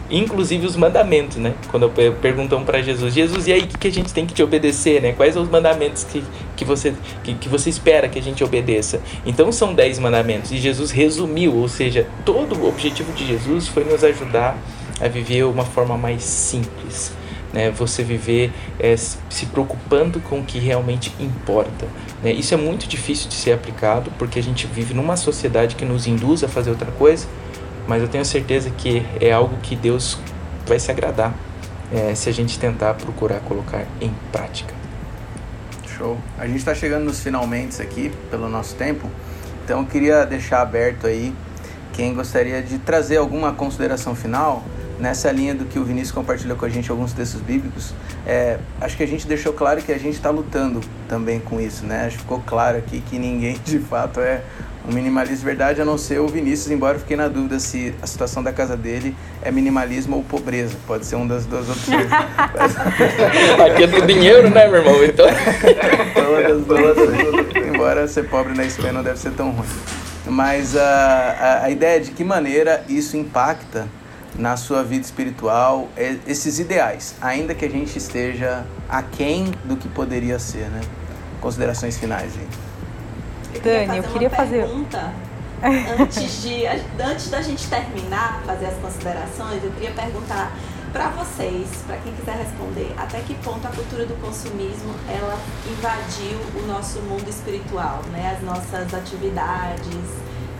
[SPEAKER 4] inclusive os mandamentos, né? Quando perguntam para Jesus, Jesus, e aí o que, que a gente tem que te obedecer, né? Quais são os mandamentos que, que, você, que, que você espera que a gente obedeça? Então são dez mandamentos e Jesus resumiu, ou seja, todo o objetivo de Jesus foi nos ajudar a viver uma forma mais simples, né? Você viver é, se preocupando com o que realmente importa. Né? Isso é muito difícil de ser aplicado porque a gente vive numa sociedade que nos induz a fazer outra coisa mas eu tenho certeza que é algo que Deus vai se agradar é, se a gente tentar procurar colocar em prática.
[SPEAKER 1] Show. A gente está chegando nos finalmente aqui pelo nosso tempo, então eu queria deixar aberto aí quem gostaria de trazer alguma consideração final nessa linha do que o Vinícius compartilhou com a gente alguns textos bíblicos, é, acho que a gente deixou claro que a gente está lutando também com isso, né? Acho que ficou claro aqui que ninguém de fato é um minimalista verdade, a não ser o Vinícius, embora eu fiquei na dúvida se a situação da casa dele é minimalismo ou pobreza. Pode ser uma das duas opções.
[SPEAKER 4] Aqui é do dinheiro, né, meu irmão? Então.
[SPEAKER 1] das duas, embora ser pobre na Espanha não deve ser tão ruim. Mas a, a, a ideia é de que maneira isso impacta na sua vida espiritual é, esses ideais, ainda que a gente esteja aquém do que poderia ser, né? Considerações finais
[SPEAKER 5] aí. Dani, eu queria fazer. Eu queria fazer... antes, de, antes da gente terminar, fazer as considerações, eu queria perguntar para vocês, para quem quiser responder, até que ponto a cultura do consumismo ela invadiu o nosso mundo espiritual, né? As nossas atividades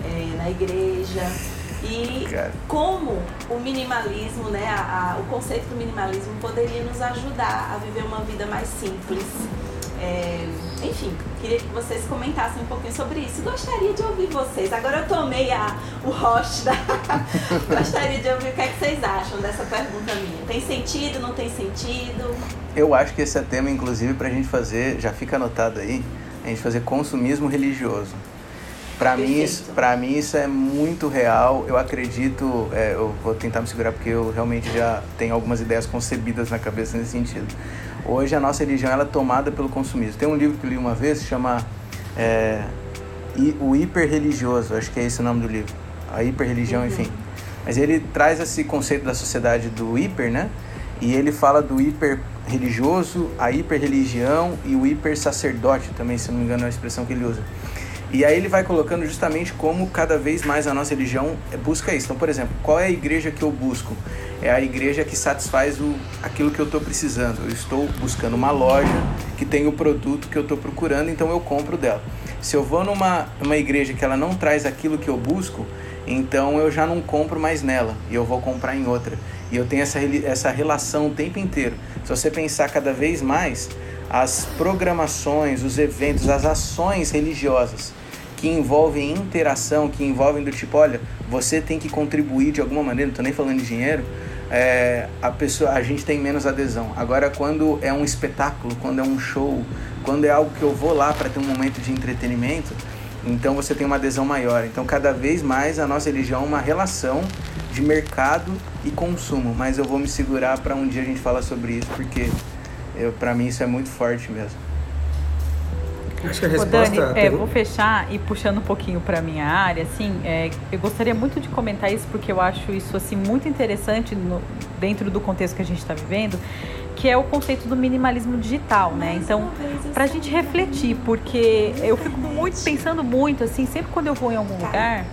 [SPEAKER 5] é, na igreja, e como o minimalismo, né, a, a, o conceito do minimalismo poderia nos ajudar a viver uma vida mais simples. É, enfim, queria que vocês comentassem um pouquinho sobre isso. Gostaria de ouvir vocês. Agora eu tomei a, o host da. Gostaria de ouvir o que, é que vocês acham dessa pergunta minha. Tem sentido, não tem sentido?
[SPEAKER 1] Eu acho que esse é tema, inclusive, para a gente fazer, já fica anotado aí, a gente fazer consumismo religioso. Para mim, isso, mim isso é muito real. Eu acredito, é, eu vou tentar me segurar porque eu realmente já tenho algumas ideias concebidas na cabeça nesse sentido. Hoje a nossa religião ela é tomada pelo consumismo. Tem um livro que eu li uma vez que chama é, O Hiper Religioso, acho que é esse o nome do livro. A hiperreligião, uhum. enfim. Mas ele traz esse conceito da sociedade do hiper, né? E ele fala do hiper religioso, a hiper religião e o hiper sacerdote também, se não me engano é a expressão que ele usa. E aí ele vai colocando justamente como cada vez mais a nossa religião busca isso. Então, por exemplo, qual é a igreja que eu busco? É a igreja que satisfaz o, aquilo que eu estou precisando. Eu estou buscando uma loja que tem o produto que eu estou procurando, então eu compro dela. Se eu vou numa uma igreja que ela não traz aquilo que eu busco, então eu já não compro mais nela e eu vou comprar em outra. E eu tenho essa, essa relação o tempo inteiro. Se você pensar cada vez mais, as programações, os eventos, as ações religiosas que envolvem interação, que envolvem do tipo, olha, você tem que contribuir de alguma maneira, não estou nem falando de dinheiro, é, a pessoa, a gente tem menos adesão. Agora, quando é um espetáculo, quando é um show, quando é algo que eu vou lá para ter um momento de entretenimento, então você tem uma adesão maior. Então, cada vez mais a nossa religião é uma relação de mercado e consumo. Mas eu vou me segurar para um dia a gente falar sobre isso, porque para mim isso é muito forte mesmo.
[SPEAKER 2] Acho que a resposta... Ô Dani, é, vou fechar e puxando um pouquinho para minha área, assim, é, eu gostaria muito de comentar isso porque eu acho isso assim muito interessante no, dentro do contexto que a gente está vivendo, que é o conceito do minimalismo digital, né? Então, para a gente refletir, porque eu fico muito pensando muito assim, sempre quando eu vou em algum lugar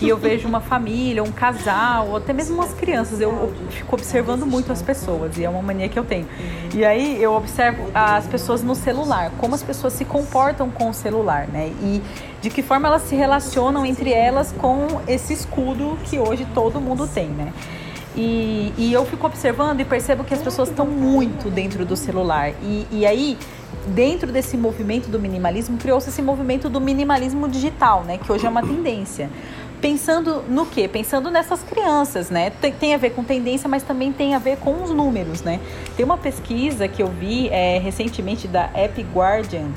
[SPEAKER 2] e eu vejo uma família, um casal, ou até mesmo umas crianças, eu, fico observando muito as pessoas, e é uma mania que eu tenho. E aí eu observo as pessoas no celular, como as pessoas se comportam com o celular, né? E de que forma elas se relacionam entre elas com esse escudo que hoje todo mundo tem, né? E, e eu fico observando e percebo que as pessoas estão muito dentro do celular. E, e aí dentro desse movimento do minimalismo, criou-se esse movimento do minimalismo digital, né? Que hoje é uma tendência. Pensando no quê? Pensando nessas crianças, né? Tem, tem, a ver com tendência, mas também tem a ver com os números, né? Tem uma pesquisa que eu vi é, recentemente da App Guardian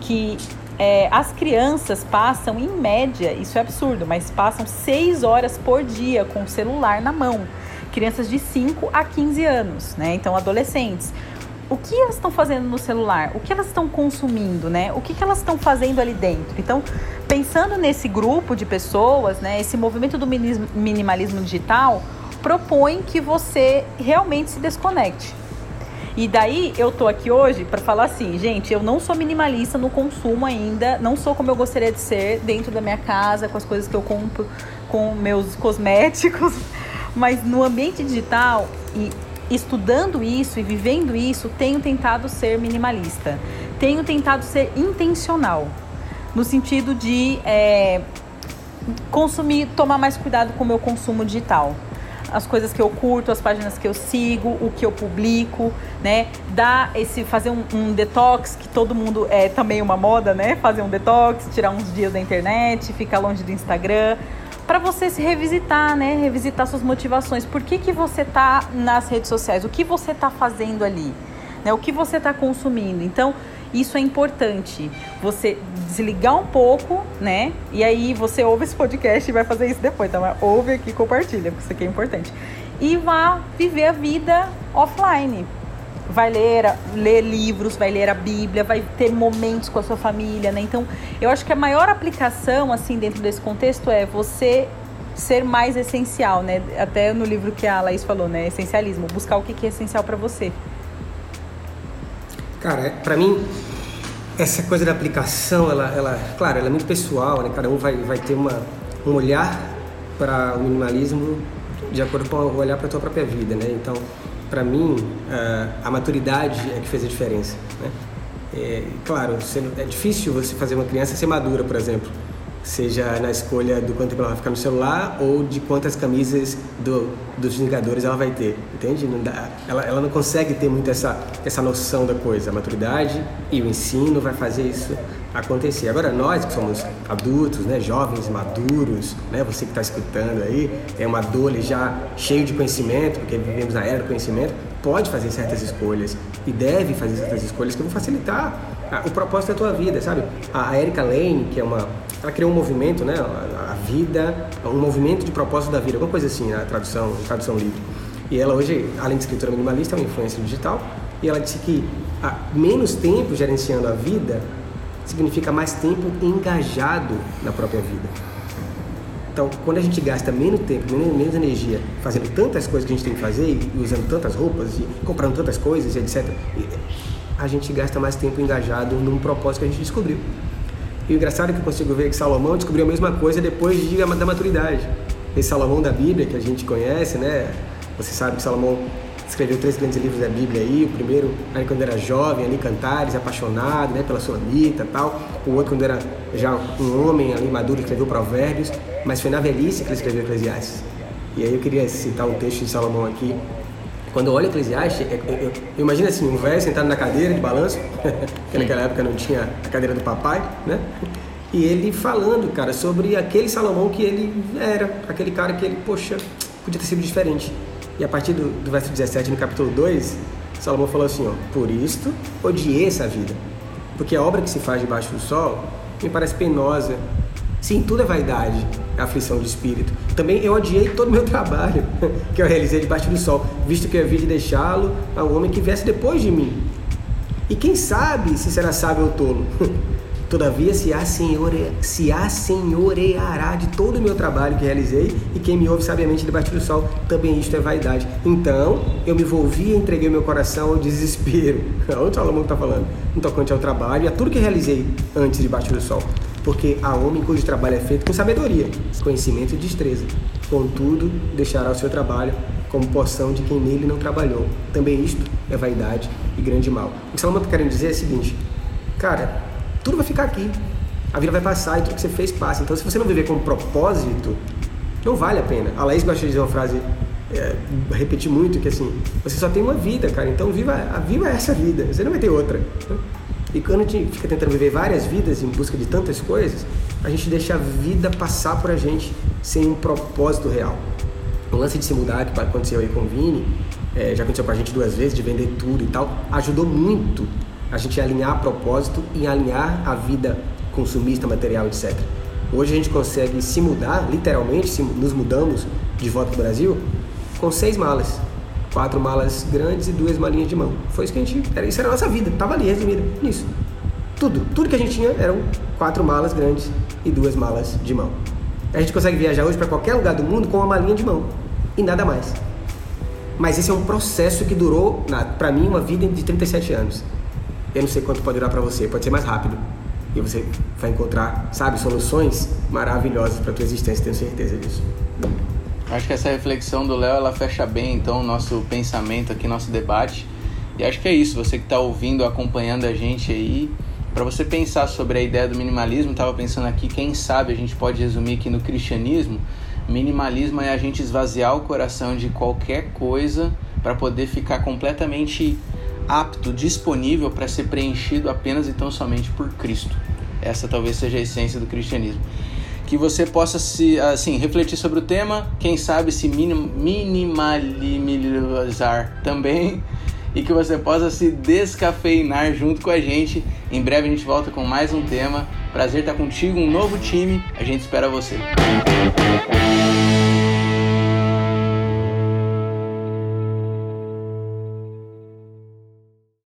[SPEAKER 2] que é, as crianças passam, em média, isso é absurdo, mas passam seis horas por dia com o celular na mão. Crianças de 5 a 15 anos, né? Então, adolescentes o que elas estão fazendo no celular, o que elas estão consumindo, né? O que, que elas estão fazendo ali dentro. Então, pensando nesse grupo de pessoas, né, esse movimento do minimalismo digital propõe que você realmente se desconecte. E daí eu tô aqui hoje para falar assim, gente, eu não sou minimalista no consumo ainda, não sou como eu gostaria de ser dentro da minha casa, com as coisas que eu compro, com meus cosméticos, mas no ambiente digital e estudando isso e vivendo isso, tenho tentado ser minimalista. Tenho tentado ser intencional, no sentido de é, consumir, tomar mais cuidado com o meu consumo digital as coisas que eu curto, as páginas que eu sigo, o que eu publico, né? Dar esse fazer um, um, detox que todo mundo é também uma moda, né? Fazer um detox, tirar uns dias da internet, ficar longe do Instagram, para você se revisitar, né? Revisitar suas motivações. Por que que você tá nas redes sociais? O que você tá fazendo ali? Né? O que você tá consumindo? Então, isso é importante. Você desligar um pouco, né? E aí você ouve esse podcast e vai fazer isso depois. Então, ouve aqui e compartilha, porque isso aqui é importante. E vá viver a vida offline. Vai ler, ler livros, vai ler a Bíblia, vai ter momentos com a sua família, né? Então, eu acho que a maior aplicação, assim, dentro desse contexto é você ser mais essencial, né? Até no livro que a Laís falou, né? Essencialismo. Buscar o que é essencial para você.
[SPEAKER 3] Cara, para mim, essa coisa da aplicação, ela, ela, claro, ela é muito pessoal, né? Cada um vai, vai ter uma, um olhar para o minimalismo de acordo com o olhar para a tua própria vida, né? Então, para mim, a maturidade é que fez a diferença, né? É, claro, é difícil você fazer uma criança ser madura, por exemplo seja na escolha do quanto tempo ela vai ficar no celular ou de quantas camisas do, dos Vingadores ela vai ter, entende? Não dá, ela, ela não consegue ter muito essa, essa noção da coisa. A maturidade e o ensino vai fazer isso acontecer. Agora, nós que somos adultos, né, jovens, maduros, né, você que está escutando aí, é um adulto já cheio de conhecimento, porque vivemos na era do conhecimento, pode fazer certas escolhas e deve fazer certas escolhas que vão facilitar o propósito da tua vida, sabe? A Erika Lane, que é uma ela criou um movimento, né? A, vida, um movimento de propósito da vida, alguma coisa assim, na tradução, tradução livre. E ela hoje, além de escritora minimalista, é uma influência digital. E ela disse que a, menos tempo gerenciando a vida significa mais tempo engajado na própria vida. Então, quando a gente gasta menos tempo, menos, menos, energia fazendo tantas coisas que a gente tem que fazer, e usando tantas roupas, e comprando tantas coisas, etc., a gente gasta mais tempo engajado num propósito que a gente descobriu. E o engraçado é que eu consigo ver que Salomão descobriu a mesma coisa depois de, da maturidade. Esse Salomão da Bíblia que a gente conhece, né? Você sabe que Salomão escreveu três grandes livros da Bíblia aí. O primeiro, aí quando era jovem, ali Cantares, apaixonado, né, pela Sulamita, tal. O outro quando era já um homem ali maduro, escreveu Provérbios. Mas foi na velhice que ele escreveu Eclesiastes. E aí eu queria citar um texto de Salomão aqui, quando eu olho Eclesiastes, eu, eu, eu, imagino assim, um velho sentado na cadeira de balanço, que naquela época não tinha a cadeira do papai, né? E ele falando, cara, sobre aquele Salomão que ele era, aquele cara que ele, poxa, podia ter sido diferente. E a partir do, do verso 17, no capítulo 2, Salomão falou assim, ó, por isto odiei essa vida, porque a obra que se faz debaixo do sol me parece penosa, Sim, tudo é vaidade, é aflição de espírito. Também eu odiei todo o meu trabalho que eu realizei debaixo do sol, visto que eu havia de deixá-lo ao homem que viesse depois de mim. E quem sabe se será sábio ou tolo? Todavia se, assenhore, se assenhoreará de todo o meu trabalho que realizei, e quem me ouve sabiamente debaixo do sol, também isto é vaidade. Então eu me envolvi e entreguei meu coração ao desespero. Olha o Salomão está falando, no tocante ao trabalho e a tudo que realizei antes debaixo do sol porque há homem cujo trabalho é feito com sabedoria, conhecimento e destreza. Contudo, deixará o seu trabalho como porção de quem nele não trabalhou. Também isto é vaidade e grande mal. O que Salomão está querendo dizer é o seguinte: cara, tudo vai ficar aqui. A vida vai passar e tudo que você fez passa. Então, se você não viver com propósito, não vale a pena. A Laís gosta de dizer uma frase, é, repetir muito, que assim, você só tem uma vida, cara. Então, viva, viva essa vida. Você não vai ter outra. E quando a gente fica tentando viver várias vidas em busca de tantas coisas, a gente deixa a vida passar por a gente sem um propósito real. O lance de se mudar, que aconteceu aí com o Vini, é, já aconteceu com a gente duas vezes, de vender tudo e tal, ajudou muito a gente a alinhar propósito e alinhar a vida consumista, material, etc. Hoje a gente consegue se mudar, literalmente, se nos mudamos de volta para o Brasil, com seis malas quatro malas grandes e duas malinhas de mão. Foi isso que a gente. Era, isso era a nossa vida, tava ali resumido nisso. Tudo, tudo que a gente tinha eram quatro malas grandes e duas malas de mão. A gente consegue viajar hoje para qualquer lugar do mundo com uma malinha de mão e nada mais. Mas esse é um processo que durou, para mim, uma vida de 37 anos. Eu não sei quanto pode durar para você, pode ser mais rápido. E você vai encontrar, sabe, soluções maravilhosas para tua existência, tenho certeza disso.
[SPEAKER 1] Acho que essa reflexão do Léo ela fecha bem então o nosso pensamento aqui, nosso debate. E acho que é isso. Você que está ouvindo, acompanhando a gente aí, para você pensar sobre a ideia do minimalismo, estava pensando aqui, quem sabe a gente pode resumir que no cristianismo, minimalismo é a gente esvaziar o coração de qualquer coisa para poder ficar completamente apto, disponível para ser preenchido apenas e tão somente por Cristo. Essa talvez seja a essência do cristianismo. Que você possa se assim refletir sobre o tema, quem sabe se minim, minimalizar também e que você possa se descafeinar junto com a gente. Em breve a gente volta com mais um tema. Prazer estar contigo, um novo time. A gente espera você.